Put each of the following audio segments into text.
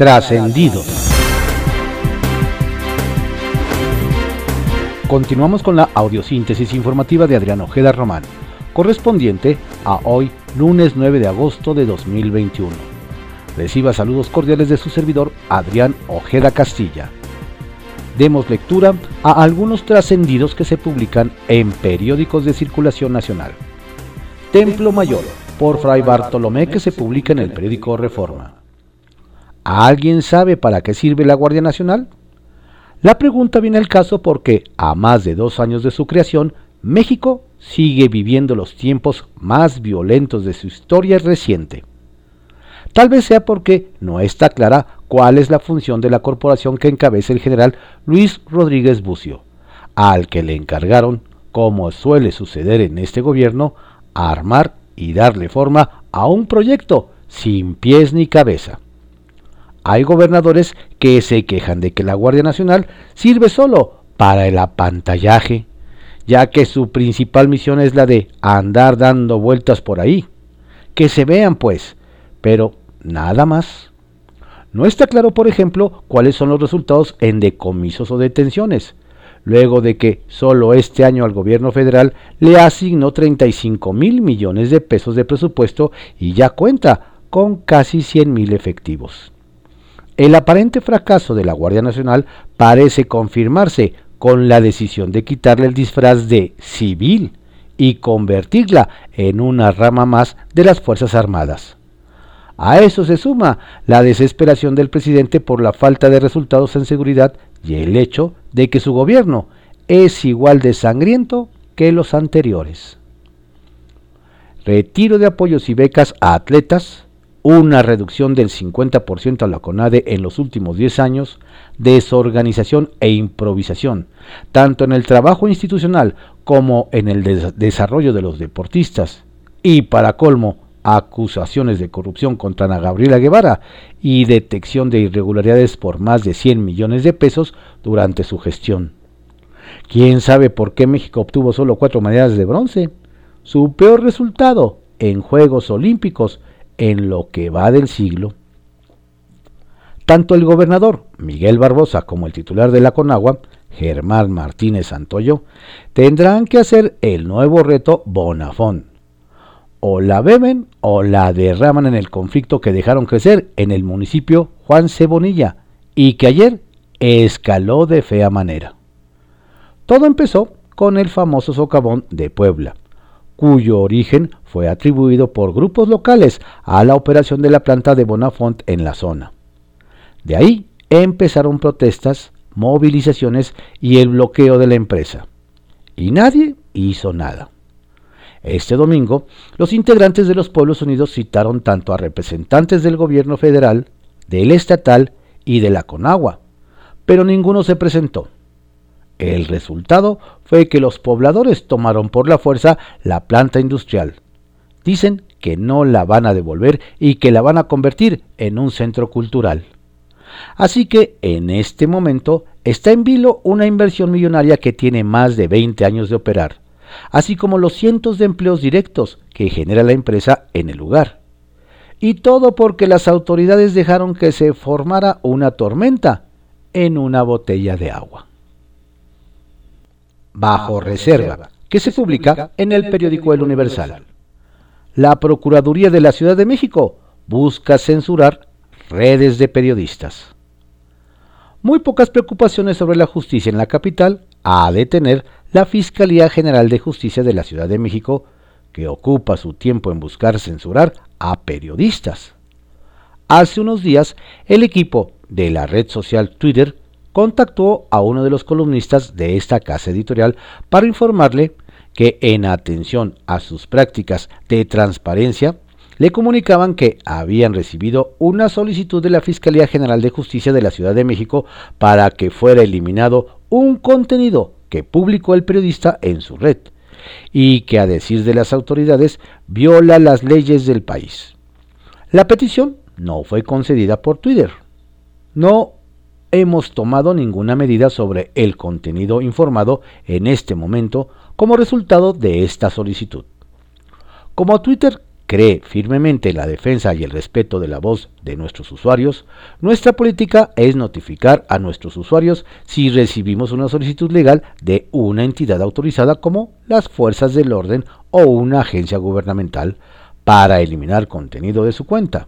Trascendidos. Continuamos con la audiosíntesis informativa de Adrián Ojeda Román, correspondiente a hoy, lunes 9 de agosto de 2021. Reciba saludos cordiales de su servidor Adrián Ojeda Castilla. Demos lectura a algunos trascendidos que se publican en periódicos de circulación nacional. Templo Mayor, por Fray Bartolomé, que se publica en el periódico Reforma. ¿Alguien sabe para qué sirve la Guardia Nacional? La pregunta viene al caso porque, a más de dos años de su creación, México sigue viviendo los tiempos más violentos de su historia reciente. Tal vez sea porque no está clara cuál es la función de la corporación que encabeza el general Luis Rodríguez Bucio, al que le encargaron, como suele suceder en este gobierno, armar y darle forma a un proyecto sin pies ni cabeza. Hay gobernadores que se quejan de que la Guardia Nacional sirve solo para el apantallaje, ya que su principal misión es la de andar dando vueltas por ahí. Que se vean, pues, pero nada más. No está claro, por ejemplo, cuáles son los resultados en decomisos o detenciones, luego de que solo este año al gobierno federal le asignó 35 mil millones de pesos de presupuesto y ya cuenta con casi 100 mil efectivos. El aparente fracaso de la Guardia Nacional parece confirmarse con la decisión de quitarle el disfraz de civil y convertirla en una rama más de las Fuerzas Armadas. A eso se suma la desesperación del presidente por la falta de resultados en seguridad y el hecho de que su gobierno es igual de sangriento que los anteriores. Retiro de apoyos y becas a atletas, una reducción del 50% a la CONADE en los últimos 10 años, desorganización e improvisación, tanto en el trabajo institucional como en el desarrollo de los deportistas, y para colmo, acusaciones de corrupción contra Ana Gabriela Guevara y detección de irregularidades por más de 100 millones de pesos durante su gestión. ¿Quién sabe por qué México obtuvo solo cuatro medallas de bronce? Su peor resultado en Juegos Olímpicos en lo que va del siglo. Tanto el gobernador Miguel Barbosa como el titular de la Conagua, Germán Martínez Santoyo, tendrán que hacer el nuevo reto Bonafón. O la beben o la derraman en el conflicto que dejaron crecer en el municipio Juan Cebonilla y que ayer escaló de fea manera. Todo empezó con el famoso socavón de Puebla, cuyo origen fue atribuido por grupos locales a la operación de la planta de Bonafont en la zona. De ahí empezaron protestas, movilizaciones y el bloqueo de la empresa. Y nadie hizo nada. Este domingo, los integrantes de los Pueblos Unidos citaron tanto a representantes del gobierno federal, del estatal y de la Conagua, pero ninguno se presentó. El resultado fue que los pobladores tomaron por la fuerza la planta industrial. Dicen que no la van a devolver y que la van a convertir en un centro cultural. Así que en este momento está en vilo una inversión millonaria que tiene más de 20 años de operar, así como los cientos de empleos directos que genera la empresa en el lugar. Y todo porque las autoridades dejaron que se formara una tormenta en una botella de agua bajo reserva, que se publica en el periódico El Universal. La Procuraduría de la Ciudad de México busca censurar redes de periodistas. Muy pocas preocupaciones sobre la justicia en la capital ha de tener la Fiscalía General de Justicia de la Ciudad de México, que ocupa su tiempo en buscar censurar a periodistas. Hace unos días, el equipo de la red social Twitter contactó a uno de los columnistas de esta casa editorial para informarle que en atención a sus prácticas de transparencia, le comunicaban que habían recibido una solicitud de la Fiscalía General de Justicia de la Ciudad de México para que fuera eliminado un contenido que publicó el periodista en su red y que a decir de las autoridades viola las leyes del país. La petición no fue concedida por Twitter. No hemos tomado ninguna medida sobre el contenido informado en este momento como resultado de esta solicitud. Como Twitter cree firmemente en la defensa y el respeto de la voz de nuestros usuarios, nuestra política es notificar a nuestros usuarios si recibimos una solicitud legal de una entidad autorizada como las fuerzas del orden o una agencia gubernamental para eliminar contenido de su cuenta.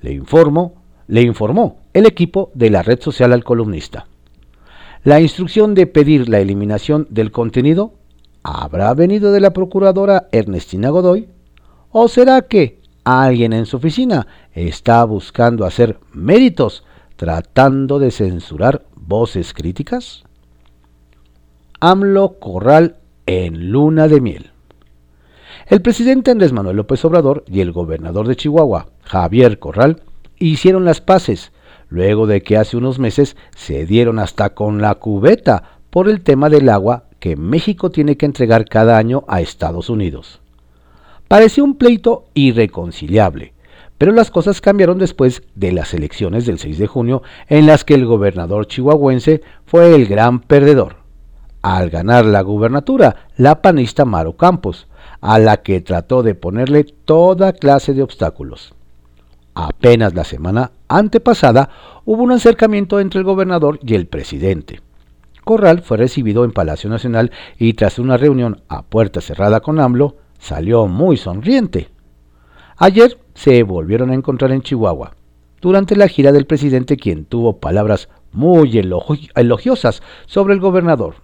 Le informo, le informó el equipo de la red social al columnista. La instrucción de pedir la eliminación del contenido habrá venido de la procuradora Ernestina Godoy ¿O será que alguien en su oficina está buscando hacer méritos tratando de censurar voces críticas? AMLO Corral en luna de miel. El presidente Andrés Manuel López Obrador y el gobernador de Chihuahua, Javier Corral, hicieron las paces luego de que hace unos meses se dieron hasta con la cubeta por el tema del agua que México tiene que entregar cada año a Estados Unidos. Parecía un pleito irreconciliable, pero las cosas cambiaron después de las elecciones del 6 de junio en las que el gobernador chihuahuense fue el gran perdedor. Al ganar la gubernatura, la panista Maro Campos, a la que trató de ponerle toda clase de obstáculos. Apenas la semana antepasada hubo un acercamiento entre el gobernador y el presidente. Corral fue recibido en Palacio Nacional y tras una reunión a puerta cerrada con AMLO, salió muy sonriente. Ayer se volvieron a encontrar en Chihuahua, durante la gira del presidente quien tuvo palabras muy elogiosas sobre el gobernador.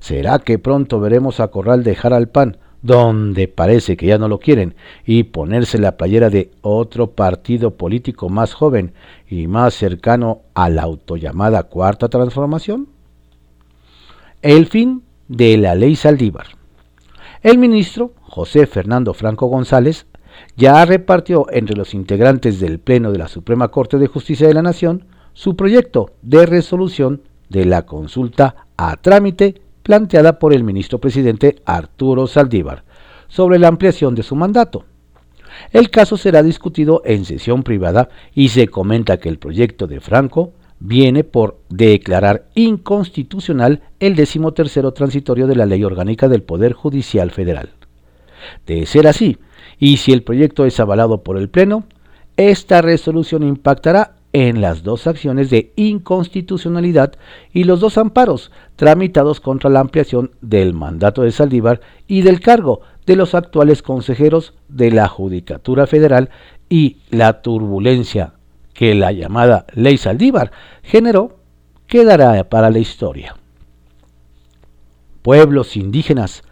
¿Será que pronto veremos a Corral dejar al PAN, donde parece que ya no lo quieren, y ponerse la playera de otro partido político más joven y más cercano a la autollamada Cuarta Transformación? El fin de la ley Saldívar. El ministro José Fernando Franco González ya repartió entre los integrantes del Pleno de la Suprema Corte de Justicia de la Nación su proyecto de resolución de la consulta a trámite planteada por el ministro presidente Arturo Saldívar sobre la ampliación de su mandato. El caso será discutido en sesión privada y se comenta que el proyecto de Franco viene por declarar inconstitucional el decimotercero transitorio de la Ley Orgánica del Poder Judicial Federal. De ser así, y si el proyecto es avalado por el Pleno, esta resolución impactará en las dos acciones de inconstitucionalidad y los dos amparos tramitados contra la ampliación del mandato de Saldívar y del cargo de los actuales consejeros de la Judicatura Federal y la turbulencia que la llamada Ley Saldívar generó quedará para la historia. Pueblos indígenas,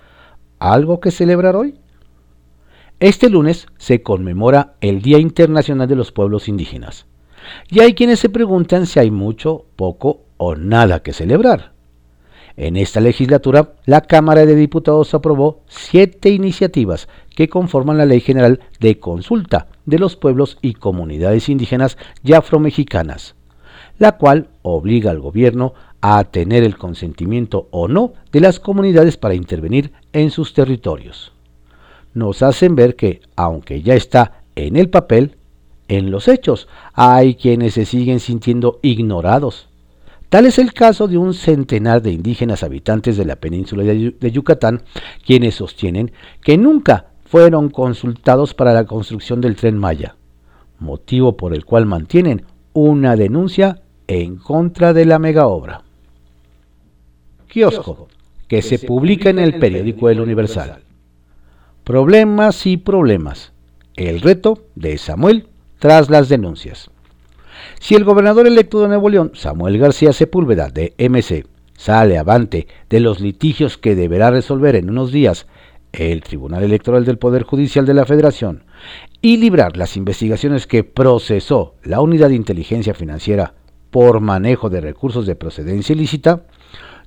¿algo que celebrar hoy? Este lunes se conmemora el Día Internacional de los Pueblos Indígenas. Y hay quienes se preguntan si hay mucho, poco o nada que celebrar. En esta legislatura, la Cámara de Diputados aprobó siete iniciativas que conforman la Ley General de Consulta de los Pueblos y Comunidades Indígenas y Afromexicanas, la cual obliga al gobierno a tener el consentimiento o no de las comunidades para intervenir en sus territorios. Nos hacen ver que, aunque ya está en el papel, en los hechos hay quienes se siguen sintiendo ignorados. Tal es el caso de un centenar de indígenas habitantes de la península de Yucatán, quienes sostienen que nunca fueron consultados para la construcción del tren Maya, motivo por el cual mantienen una denuncia en contra de la mega obra. Kiosco, que se publica en el periódico El Universal. Problemas y problemas. El reto de Samuel tras las denuncias. Si el gobernador electo de Nuevo León, Samuel García Sepúlveda, de MC, sale avante de los litigios que deberá resolver en unos días el Tribunal Electoral del Poder Judicial de la Federación y librar las investigaciones que procesó la Unidad de Inteligencia Financiera por manejo de recursos de procedencia ilícita,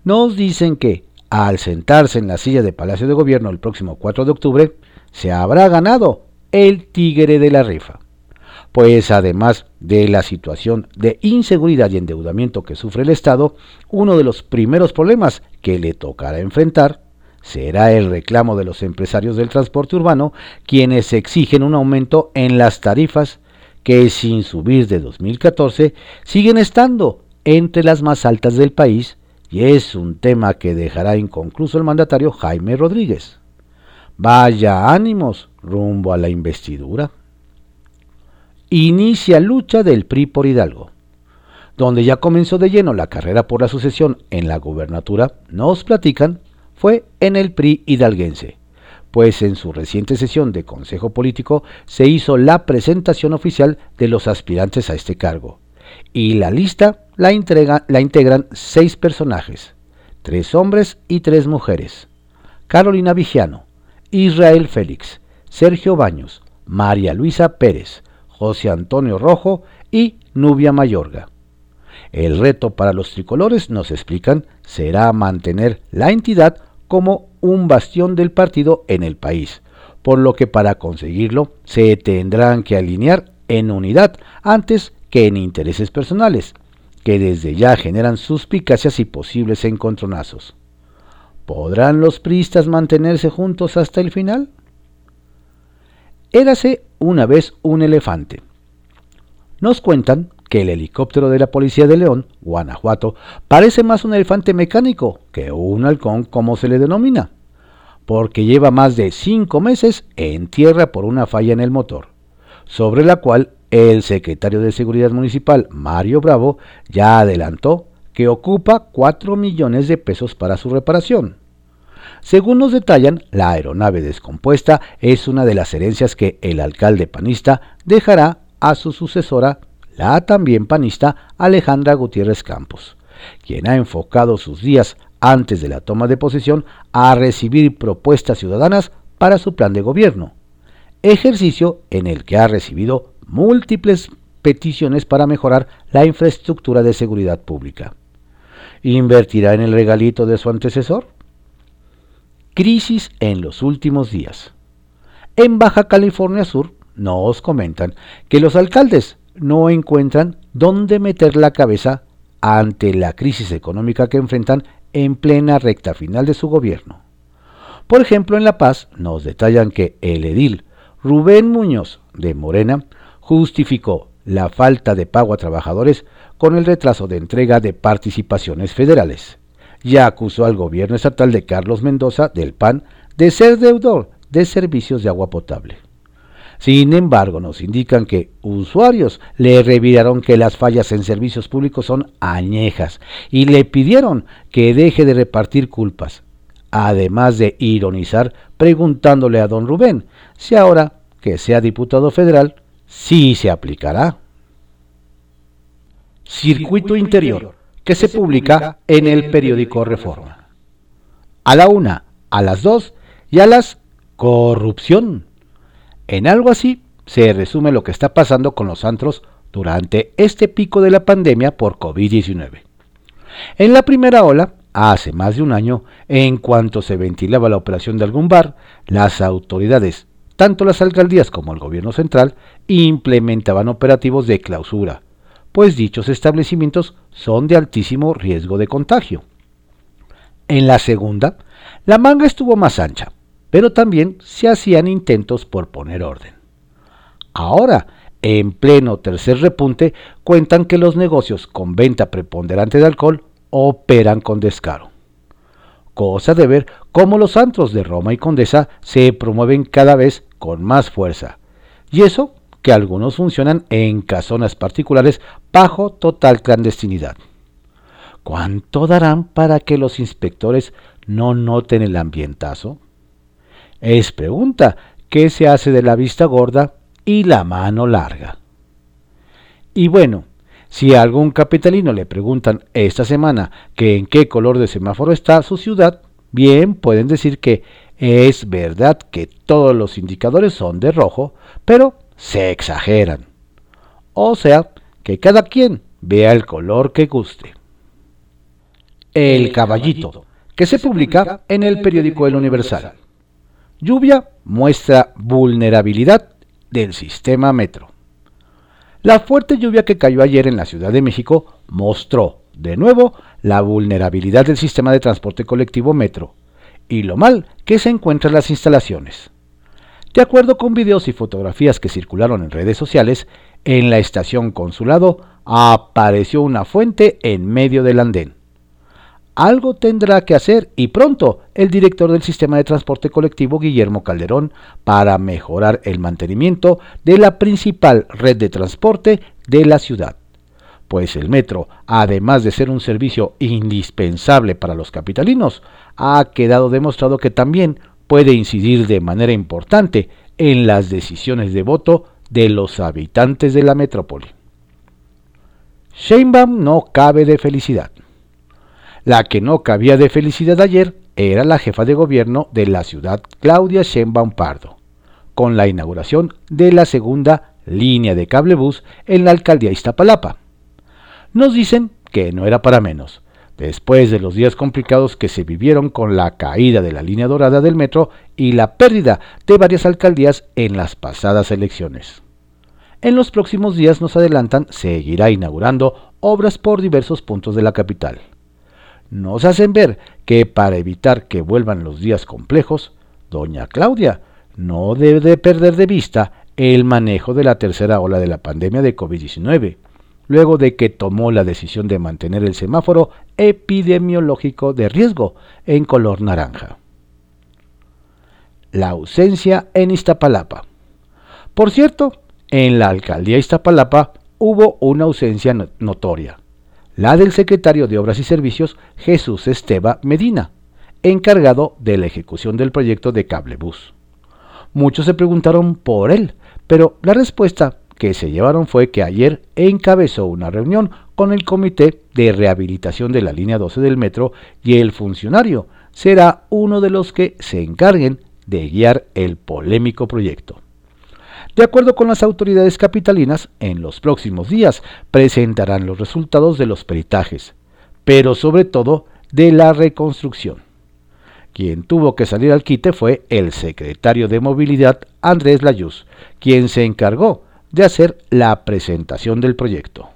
nos dicen que al sentarse en la silla de Palacio de Gobierno el próximo 4 de octubre, se habrá ganado el tigre de la rifa. Pues además de la situación de inseguridad y endeudamiento que sufre el Estado, uno de los primeros problemas que le tocará enfrentar será el reclamo de los empresarios del transporte urbano, quienes exigen un aumento en las tarifas que sin subir de 2014 siguen estando entre las más altas del país y es un tema que dejará inconcluso el mandatario Jaime Rodríguez. Vaya ánimos rumbo a la investidura. Inicia lucha del PRI por Hidalgo. Donde ya comenzó de lleno la carrera por la sucesión en la gubernatura, nos platican, fue en el PRI hidalguense, pues en su reciente sesión de Consejo Político se hizo la presentación oficial de los aspirantes a este cargo, y la lista la, la integran seis personajes, tres hombres y tres mujeres. Carolina Vigiano, Israel Félix, Sergio Baños, María Luisa Pérez, José Antonio Rojo y Nubia Mayorga. El reto para los tricolores, nos explican, será mantener la entidad como un bastión del partido en el país, por lo que para conseguirlo se tendrán que alinear en unidad antes que en intereses personales, que desde ya generan suspicacias y posibles encontronazos. ¿Podrán los priistas mantenerse juntos hasta el final? Érase una vez un elefante. Nos cuentan que el helicóptero de la Policía de León, Guanajuato, parece más un elefante mecánico que un halcón como se le denomina, porque lleva más de cinco meses en tierra por una falla en el motor, sobre la cual el secretario de Seguridad Municipal, Mario Bravo, ya adelantó que ocupa 4 millones de pesos para su reparación. Según nos detallan, la aeronave descompuesta es una de las herencias que el alcalde panista dejará a su sucesora, la también panista Alejandra Gutiérrez Campos, quien ha enfocado sus días antes de la toma de posesión a recibir propuestas ciudadanas para su plan de gobierno, ejercicio en el que ha recibido múltiples peticiones para mejorar la infraestructura de seguridad pública. ¿Invertirá en el regalito de su antecesor? Crisis en los últimos días. En Baja California Sur nos comentan que los alcaldes no encuentran dónde meter la cabeza ante la crisis económica que enfrentan en plena recta final de su gobierno. Por ejemplo, en La Paz nos detallan que el edil Rubén Muñoz de Morena justificó la falta de pago a trabajadores con el retraso de entrega de participaciones federales y acusó al gobierno estatal de Carlos Mendoza del PAN de ser deudor de servicios de agua potable. Sin embargo, nos indican que usuarios le reviraron que las fallas en servicios públicos son añejas y le pidieron que deje de repartir culpas, además de ironizar preguntándole a don Rubén si ahora que sea diputado federal sí se aplicará. Circuito Interior, que se publica en el periódico Reforma. A la una, a las dos y a las corrupción. En algo así se resume lo que está pasando con los antros durante este pico de la pandemia por COVID-19. En la primera ola, hace más de un año, en cuanto se ventilaba la operación de algún bar, las autoridades tanto las alcaldías como el gobierno central implementaban operativos de clausura, pues dichos establecimientos son de altísimo riesgo de contagio. En la segunda, la manga estuvo más ancha, pero también se hacían intentos por poner orden. Ahora, en pleno tercer repunte, cuentan que los negocios con venta preponderante de alcohol operan con descaro cosa de ver cómo los antros de Roma y Condesa se promueven cada vez con más fuerza. Y eso que algunos funcionan en casonas particulares bajo total clandestinidad. ¿Cuánto darán para que los inspectores no noten el ambientazo? Es pregunta que se hace de la vista gorda y la mano larga. Y bueno, si a algún capitalino le preguntan esta semana que en qué color de semáforo está su ciudad, bien pueden decir que es verdad que todos los indicadores son de rojo, pero se exageran. O sea, que cada quien vea el color que guste. El caballito, que se publica en el periódico El Universal. Lluvia muestra vulnerabilidad del sistema metro. La fuerte lluvia que cayó ayer en la Ciudad de México mostró, de nuevo, la vulnerabilidad del sistema de transporte colectivo Metro y lo mal que se encuentran las instalaciones. De acuerdo con videos y fotografías que circularon en redes sociales, en la estación Consulado apareció una fuente en medio del andén. algo tendrá que hacer y pronto el director del sistema de transporte colectivo Guillermo Calderón para mejorar el mantenimiento de la principal red de transporte de la ciudad. Pues el metro, además de ser un servicio indispensable para los capitalinos, ha quedado demostrado que también puede incidir de manera importante en las decisiones de voto de los habitantes de la metrópoli. Sheinbaum no cabe de felicidad. La que no cabía de felicidad ayer era la jefa de gobierno de la ciudad, Claudia Sheinbaum Pardo, con la inauguración de la segunda línea de cablebús en la alcaldía Iztapalapa. Nos dicen que no era para menos, después de los días complicados que se vivieron con la caída de la línea dorada del metro y la pérdida de varias alcaldías en las pasadas elecciones. En los próximos días nos adelantan seguirá inaugurando obras por diversos puntos de la capital nos hacen ver que para evitar que vuelvan los días complejos, doña Claudia no debe perder de vista el manejo de la tercera ola de la pandemia de COVID-19, luego de que tomó la decisión de mantener el semáforo epidemiológico de riesgo en color naranja. La ausencia en Iztapalapa. Por cierto, en la alcaldía Iztapalapa hubo una ausencia notoria la del secretario de Obras y Servicios Jesús Esteba Medina, encargado de la ejecución del proyecto de Cablebus. Muchos se preguntaron por él, pero la respuesta que se llevaron fue que ayer encabezó una reunión con el Comité de Rehabilitación de la Línea 12 del Metro y el funcionario será uno de los que se encarguen de guiar el polémico proyecto. De acuerdo con las autoridades capitalinas, en los próximos días presentarán los resultados de los peritajes, pero sobre todo de la reconstrucción. Quien tuvo que salir al quite fue el secretario de Movilidad Andrés Layuz, quien se encargó de hacer la presentación del proyecto.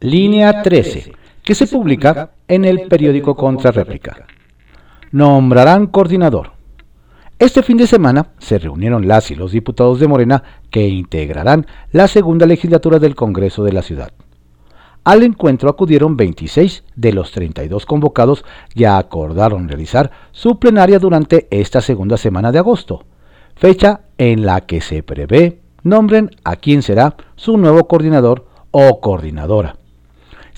Línea 13, que se publica en el periódico Contrarréplica. Nombrarán coordinador. Este fin de semana se reunieron las y los diputados de Morena que integrarán la segunda legislatura del Congreso de la ciudad. Al encuentro acudieron 26 de los 32 convocados y acordaron realizar su plenaria durante esta segunda semana de agosto, fecha en la que se prevé nombren a quien será su nuevo coordinador o coordinadora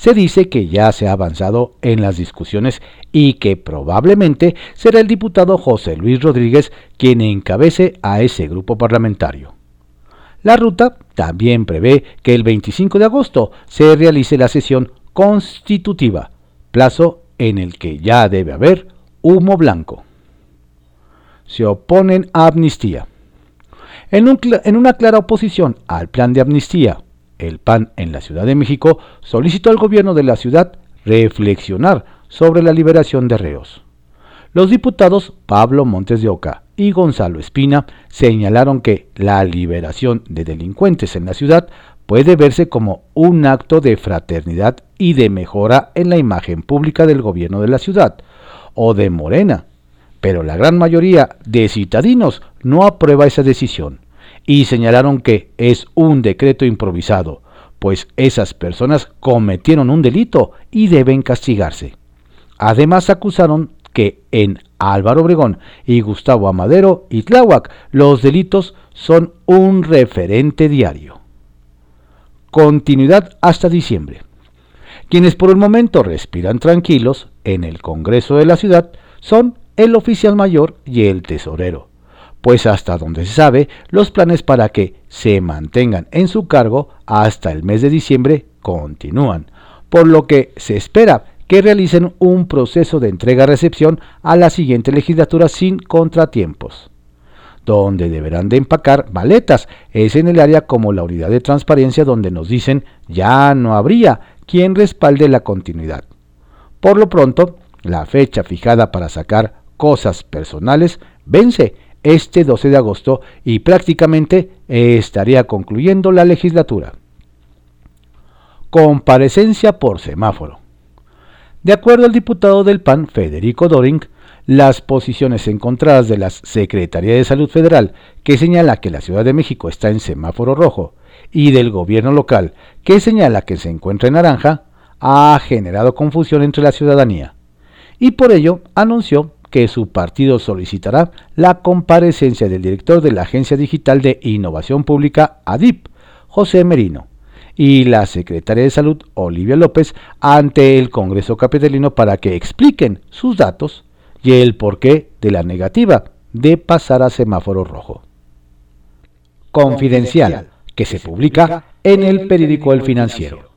se dice que ya se ha avanzado en las discusiones y que probablemente será el diputado José Luis Rodríguez quien encabece a ese grupo parlamentario. La ruta también prevé que el 25 de agosto se realice la sesión constitutiva, plazo en el que ya debe haber humo blanco. Se oponen a amnistía. En, una clara oposición al plan de amnistía el PAN en la Ciudad de México solicitó al gobierno de la ciudad reflexionar sobre la liberación de reos. Los diputados Pablo Montes de Oca y Gonzalo Espina señalaron que la liberación de delincuentes en la ciudad puede verse como un acto de fraternidad y de mejora en la imagen pública del gobierno de la ciudad o de Morena, pero la gran mayoría de citadinos no aprueba esa decisión y señalaron que es un decreto improvisado, pues esas personas cometieron un delito y deben castigarse. Además acusaron que en Álvaro Obregón y Gustavo Amadero y Tláhuac los delitos son un referente diario. Continuidad hasta diciembre. Quienes por el momento respiran tranquilos en el Congreso de la ciudad son el oficial mayor y el tesorero pues hasta donde se sabe, los planes para que se mantengan en su cargo hasta el mes de diciembre continúan, por lo que se espera que realicen un proceso de entrega-recepción a la siguiente legislatura sin contratiempos. Donde deberán de empacar maletas es en el área como la unidad de transparencia donde nos dicen ya no habría quien respalde la continuidad. Por lo pronto, la fecha fijada para sacar cosas personales vence este 12 de agosto y prácticamente estaría concluyendo la legislatura. Comparecencia por semáforo. De acuerdo al diputado del PAN, Federico Doring, las posiciones encontradas de la Secretaría de Salud Federal, que señala que la Ciudad de México está en semáforo rojo, y del gobierno local, que señala que se encuentra en naranja, ha generado confusión entre la ciudadanía y por ello anunció que su partido solicitará la comparecencia del director de la Agencia Digital de Innovación Pública, ADIP, José Merino, y la secretaria de Salud, Olivia López, ante el Congreso Capitalino para que expliquen sus datos y el porqué de la negativa de pasar a semáforo rojo. Confidencial, que se publica en el periódico El Financiero.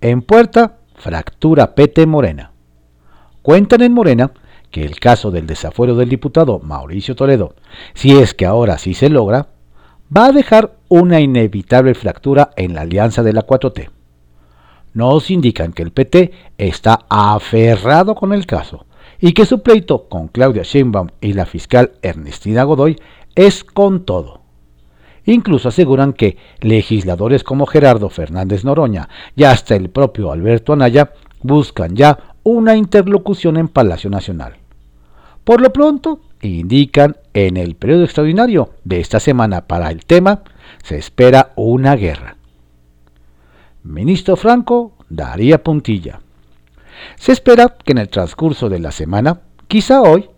En puerta, fractura Pete Morena. Cuentan en Morena que el caso del desafuero del diputado Mauricio Toledo, si es que ahora sí se logra, va a dejar una inevitable fractura en la alianza de la 4T. Nos indican que el PT está aferrado con el caso y que su pleito con Claudia Sheinbaum y la fiscal Ernestina Godoy es con todo. Incluso aseguran que legisladores como Gerardo Fernández Noroña y hasta el propio Alberto Anaya buscan ya una interlocución en Palacio Nacional. Por lo pronto, indican en el periodo extraordinario de esta semana para el tema, se espera una guerra. Ministro Franco daría puntilla. Se espera que en el transcurso de la semana, quizá hoy,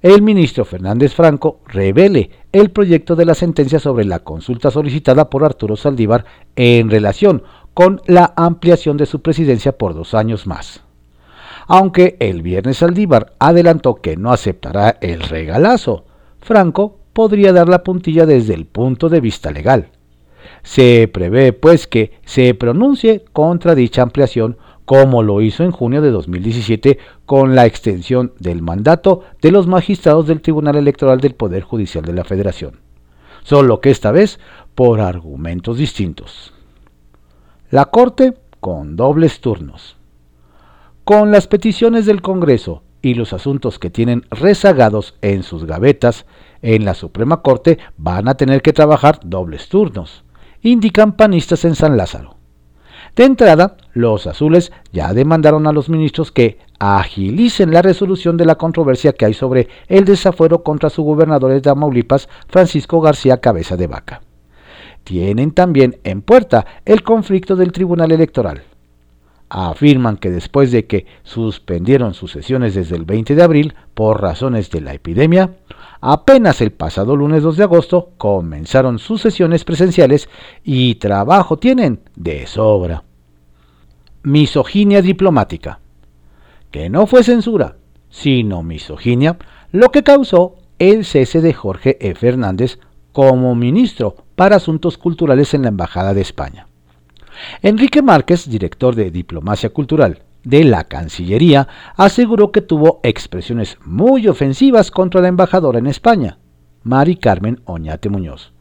el ministro Fernández Franco revele el proyecto de la sentencia sobre la consulta solicitada por Arturo Saldívar en relación con la ampliación de su presidencia por dos años más. Aunque el viernes Saldívar adelantó que no aceptará el regalazo, Franco podría dar la puntilla desde el punto de vista legal. Se prevé pues que se pronuncie contra dicha ampliación como lo hizo en junio de 2017 con la extensión del mandato de los magistrados del Tribunal Electoral del Poder Judicial de la Federación, solo que esta vez por argumentos distintos. La Corte con dobles turnos. Con las peticiones del Congreso y los asuntos que tienen rezagados en sus gavetas, en la Suprema Corte van a tener que trabajar dobles turnos, indican panistas en San Lázaro. De entrada, los azules ya demandaron a los ministros que agilicen la resolución de la controversia que hay sobre el desafuero contra su gobernador de Tamaulipas, Francisco García Cabeza de Vaca. Tienen también en puerta el conflicto del Tribunal Electoral. Afirman que después de que suspendieron sus sesiones desde el 20 de abril por razones de la epidemia, apenas el pasado lunes 2 de agosto comenzaron sus sesiones presenciales y trabajo tienen de sobra. Misoginia diplomática. Que no fue censura, sino misoginia, lo que causó el cese de Jorge E. Fernández como ministro para Asuntos Culturales en la Embajada de España. Enrique Márquez, director de Diplomacia Cultural de la Cancillería, aseguró que tuvo expresiones muy ofensivas contra la embajadora en España, Mari Carmen Oñate Muñoz,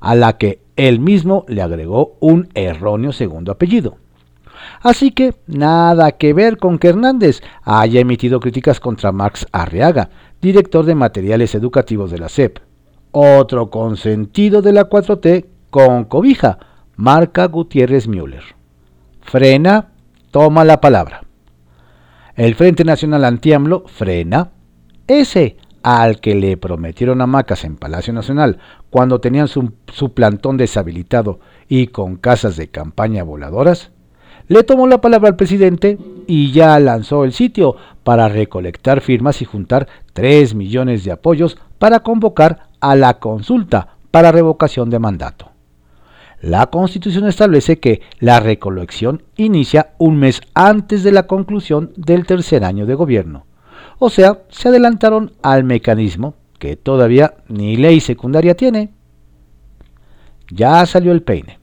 a la que él mismo le agregó un erróneo segundo apellido. Así que nada que ver con que Hernández haya emitido críticas contra Max Arriaga, director de materiales educativos de la SEP. Otro consentido de la 4T con cobija, marca Gutiérrez Müller. Frena, toma la palabra. El Frente Nacional Antiamlo frena. Ese al que le prometieron hamacas en Palacio Nacional cuando tenían su, su, plantón deshabilitado y con casas de campaña voladoras, le tomó la palabra al presidente y ya lanzó el sitio para recolectar firmas y juntar 3 millones de apoyos para convocar a la consulta para revocación de mandato. La Constitución establece que la recolección inicia un mes antes de la conclusión del tercer año de gobierno. O sea, se adelantaron al mecanismo que todavía ni ley secundaria tiene. Ya salió el peine.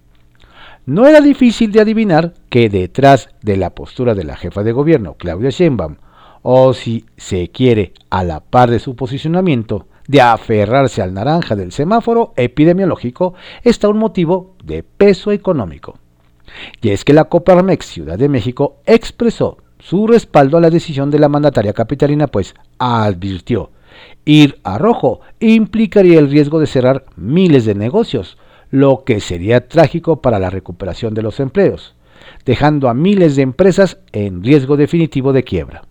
No era difícil de adivinar que detrás de la postura de la jefa de gobierno, Claudia Sheinbaum, o si se quiere a la par de su posicionamiento, de aferrarse al naranja del semáforo epidemiológico está un motivo de peso económico. Y es que la Coparmex Ciudad de México expresó su respaldo a la decisión de la mandataria capitalina, pues advirtió, ir a rojo implicaría el riesgo de cerrar miles de negocios, lo que sería trágico para la recuperación de los empleos, dejando a miles de empresas en riesgo definitivo de quiebra.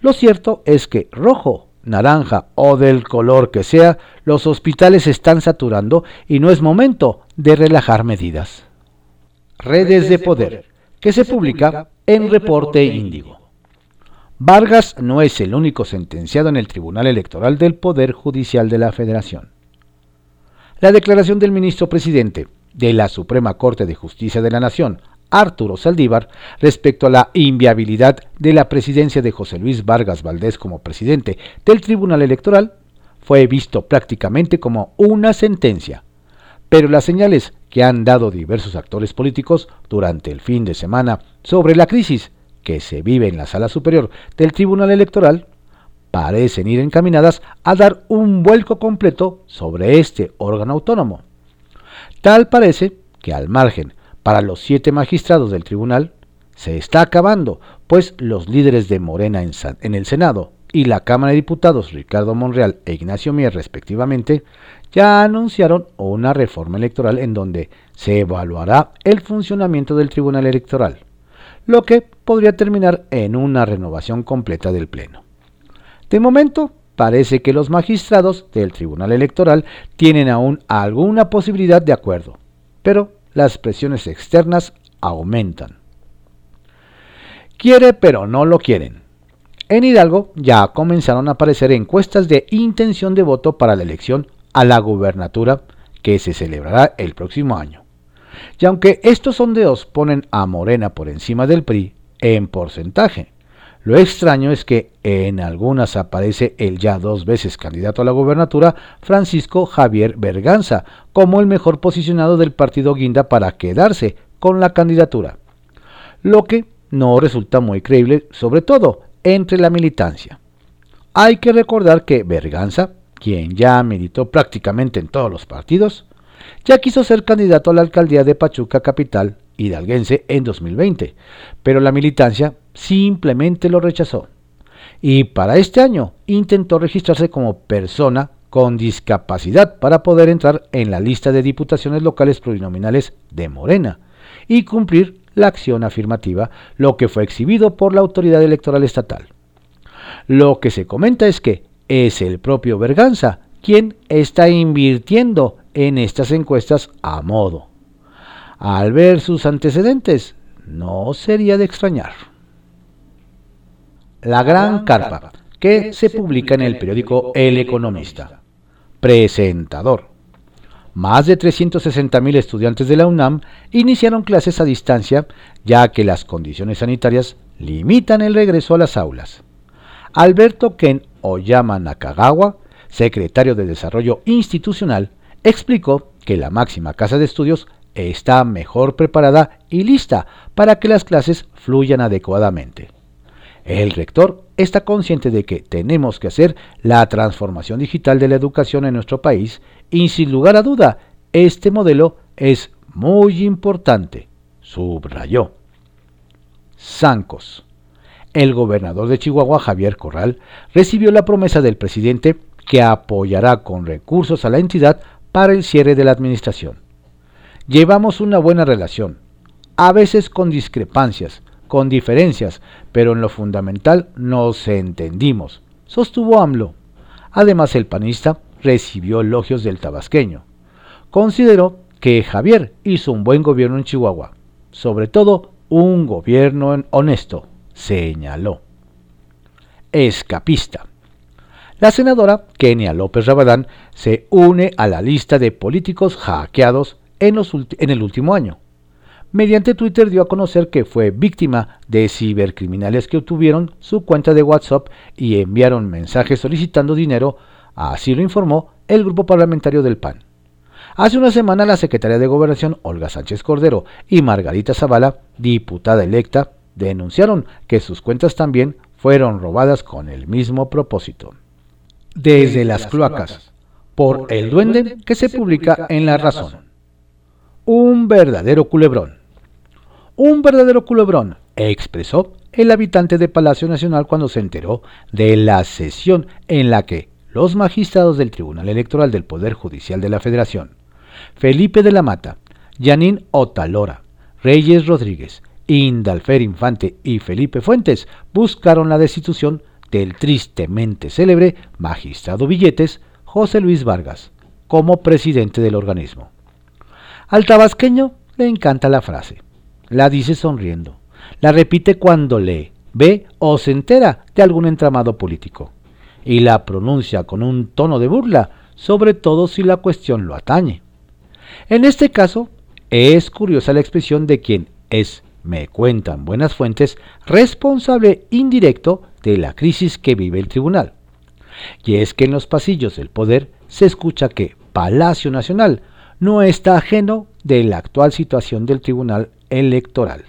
Lo cierto es que rojo naranja o del color que sea, los hospitales están saturando y no es momento de relajar medidas. Redes de Poder, que se publica en reporte índigo. Vargas no es el único sentenciado en el Tribunal Electoral del Poder Judicial de la Federación. La declaración del ministro presidente de la Suprema Corte de Justicia de la Nación, Arturo Saldívar, respecto a la inviabilidad de la presidencia de José Luis Vargas Valdés como presidente del Tribunal Electoral, fue visto prácticamente como una sentencia. Pero las señales que han dado diversos actores políticos durante el fin de semana sobre la crisis que se vive en la sala superior del Tribunal Electoral parecen ir encaminadas a dar un vuelco completo sobre este órgano autónomo. Tal parece que al margen para los siete magistrados del tribunal se está acabando, pues los líderes de Morena en, el Senado y la Cámara de Diputados, Ricardo Monreal e Ignacio Mier respectivamente, ya anunciaron una reforma electoral en donde se evaluará el funcionamiento del Tribunal Electoral, lo que podría terminar en una renovación completa del Pleno. De momento, parece que los magistrados del Tribunal Electoral tienen aún alguna posibilidad de acuerdo, pero las presiones externas aumentan. Quiere pero no lo quieren. En Hidalgo ya comenzaron a aparecer encuestas de intención de voto para la elección a la gubernatura que se celebrará el próximo año. Y aunque estos sondeos ponen a Morena por encima del PRI en porcentaje, lo extraño es que en algunas aparece el ya dos veces candidato a la gobernatura, Francisco Javier Berganza, como el mejor posicionado del partido Guinda para quedarse con la candidatura. Lo que no resulta muy creíble, sobre todo entre la militancia. Hay que recordar que Berganza, quien ya militó prácticamente en todos los partidos, ya quiso ser candidato a la alcaldía de Pachuca Capital hidalguense en 2020, pero la militancia simplemente lo rechazó. Y para este año intentó registrarse como persona con discapacidad para poder entrar en la lista de diputaciones locales plurinominales de Morena y cumplir la acción afirmativa, lo que fue exhibido por la autoridad electoral estatal. Lo que se comenta es que es el propio Berganza quien está invirtiendo en estas encuestas a modo. Al ver sus antecedentes, no sería de extrañar. La Gran Carpa, que se publica en el periódico El Economista. Presentador. Más de 360.000 estudiantes de la UNAM iniciaron clases a distancia ya que las condiciones sanitarias limitan el regreso a las aulas. Alberto Ken Oyama Nakagawa, secretario de Desarrollo Institucional, explicó que la máxima casa de estudios está mejor preparada y lista para que las clases fluyan adecuadamente. El rector está consciente de que tenemos que hacer la transformación digital de la educación en nuestro país y sin lugar a duda, este modelo es muy importante, subrayó. Sancos. El gobernador de Chihuahua, Javier Corral, recibió la promesa del presidente que apoyará con recursos a la entidad para el cierre de la administración. Llevamos una buena relación, a veces con discrepancias, con diferencias, pero en lo fundamental nos entendimos, sostuvo AMLO. Además, el panista recibió elogios del tabasqueño. Consideró que Javier hizo un buen gobierno en Chihuahua, sobre todo un gobierno honesto, señaló. Escapista. La senadora Kenia López Rabadán se une a la lista de políticos hackeados en, en el último año mediante Twitter dio a conocer que fue víctima de cibercriminales que obtuvieron su cuenta de WhatsApp y enviaron mensajes solicitando dinero, así lo informó el grupo parlamentario del PAN. Hace una semana la secretaria de Gobernación Olga Sánchez Cordero y Margarita Zavala, diputada electa, denunciaron que sus cuentas también fueron robadas con el mismo propósito. Desde las cloacas, por El Duende que se publica en La Razón. Un verdadero culebrón un verdadero culebrón, expresó el habitante de Palacio Nacional cuando se enteró de la sesión en la que los magistrados del Tribunal Electoral del Poder Judicial de la Federación, Felipe de la Mata, Yanín Otalora, Reyes Rodríguez, Indalfer Infante y Felipe Fuentes buscaron la destitución del tristemente célebre magistrado Billetes José Luis Vargas como presidente del organismo. Al tabasqueño le encanta la frase la dice sonriendo. La repite cuando lee, ve o se entera de algún entramado político. Y la pronuncia con un tono de burla, sobre todo si la cuestión lo atañe. En este caso, es curiosa la expresión de quien es, me cuentan buenas fuentes, responsable indirecto de la crisis que vive el tribunal. Y es que en los pasillos del poder se escucha que Palacio Nacional no está ajeno de la actual situación del Tribunal Electoral,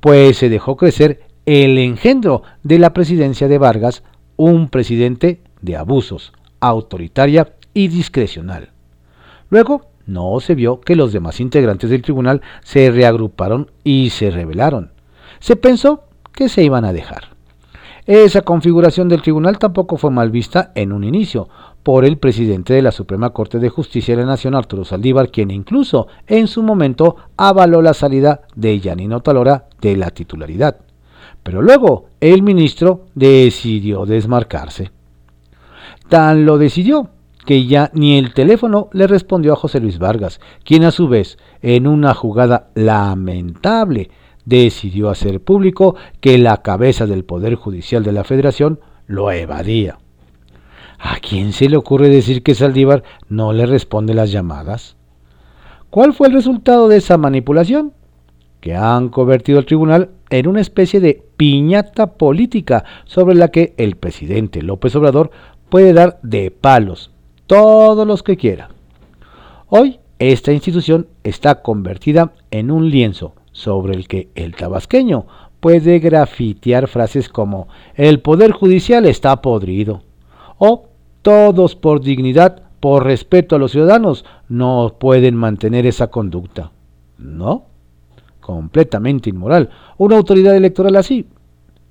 pues se dejó crecer el engendro de la presidencia de Vargas, un presidente de abusos, autoritaria y discrecional. Luego, no se vio que los demás integrantes del tribunal se reagruparon y se rebelaron. Se pensó que se iban a dejar. Esa configuración del tribunal tampoco fue mal vista en un inicio por el presidente de la Suprema Corte de Justicia de la Nación, Arturo Saldívar, quien incluso en su momento avaló la salida de Yanino Talora de la titularidad. Pero luego el ministro decidió desmarcarse. Tan lo decidió que ya ni el teléfono le respondió a José Luis Vargas, quien a su vez, en una jugada lamentable, decidió hacer público que la cabeza del Poder Judicial de la Federación lo evadía. ¿A quién se le ocurre decir que Saldívar no le responde las llamadas? ¿Cuál fue el resultado de esa manipulación? Que han convertido al tribunal en una especie de piñata política sobre la que el presidente López Obrador puede dar de palos todos los que quiera. Hoy esta institución está convertida en un lienzo sobre el que el tabasqueño puede grafitear frases como el poder judicial está podrido o todos por dignidad, por respeto a los ciudadanos, no pueden mantener esa conducta. ¿No? Completamente inmoral. Una autoridad electoral así.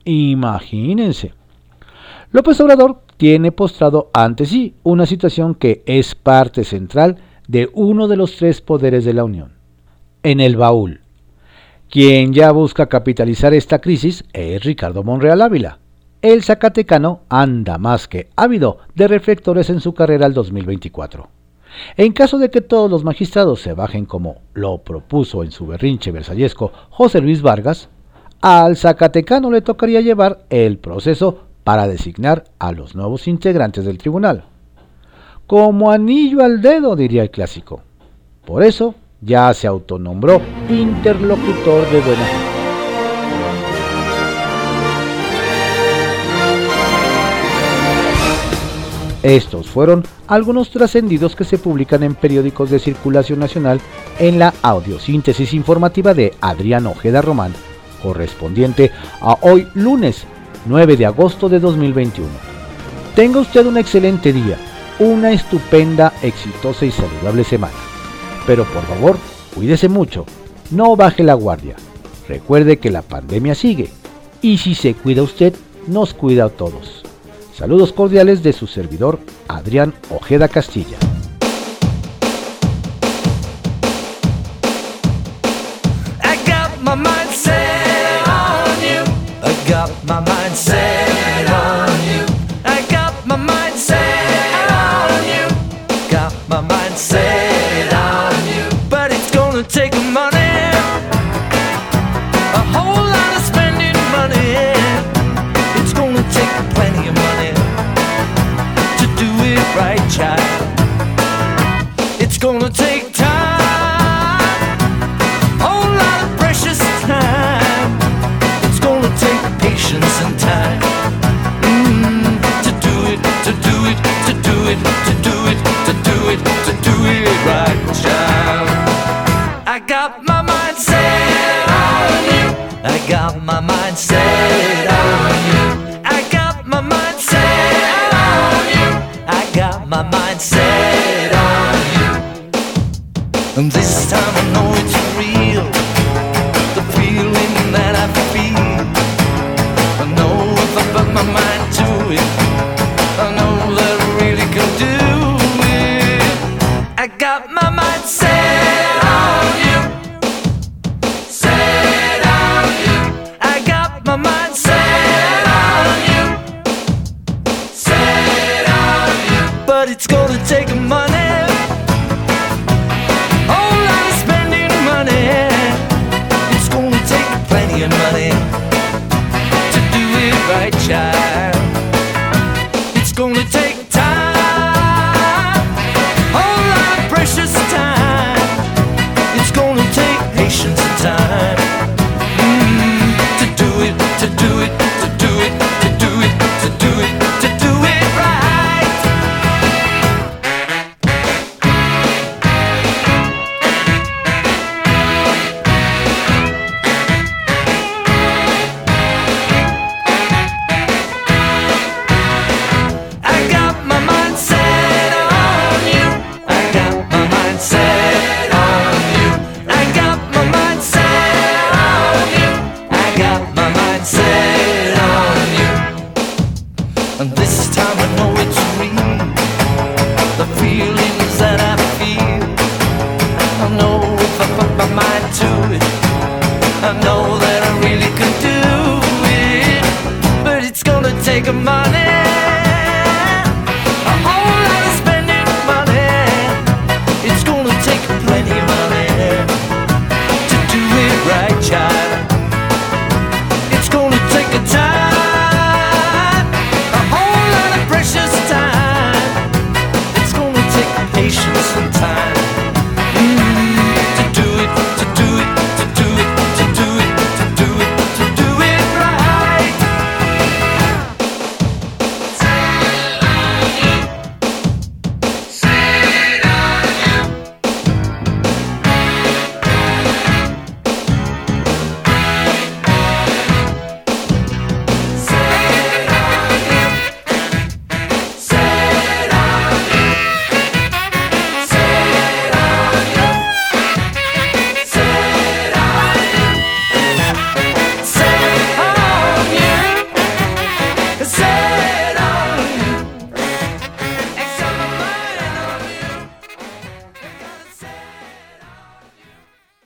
Imagínense. López Obrador tiene postrado ante sí una situación que es parte central de uno de los tres poderes de la Unión. En el baúl quien ya busca capitalizar esta crisis es Ricardo Monreal Ávila. El Zacatecano anda más que ávido de reflectores en su carrera al 2024. En caso de que todos los magistrados se bajen como lo propuso en su berrinche versallesco José Luis Vargas, al Zacatecano le tocaría llevar el proceso para designar a los nuevos integrantes del tribunal. Como anillo al dedo, diría el clásico. Por eso, ya se autonombró interlocutor de buena Estos fueron algunos trascendidos que se publican en periódicos de circulación nacional en la audiosíntesis informativa de Adrián Ojeda Román, correspondiente a hoy lunes 9 de agosto de 2021. Tenga usted un excelente día, una estupenda, exitosa y saludable semana. Pero por favor, cuídese mucho, no baje la guardia. Recuerde que la pandemia sigue y si se cuida usted, nos cuida a todos. Saludos cordiales de su servidor Adrián Ojeda Castilla. A money.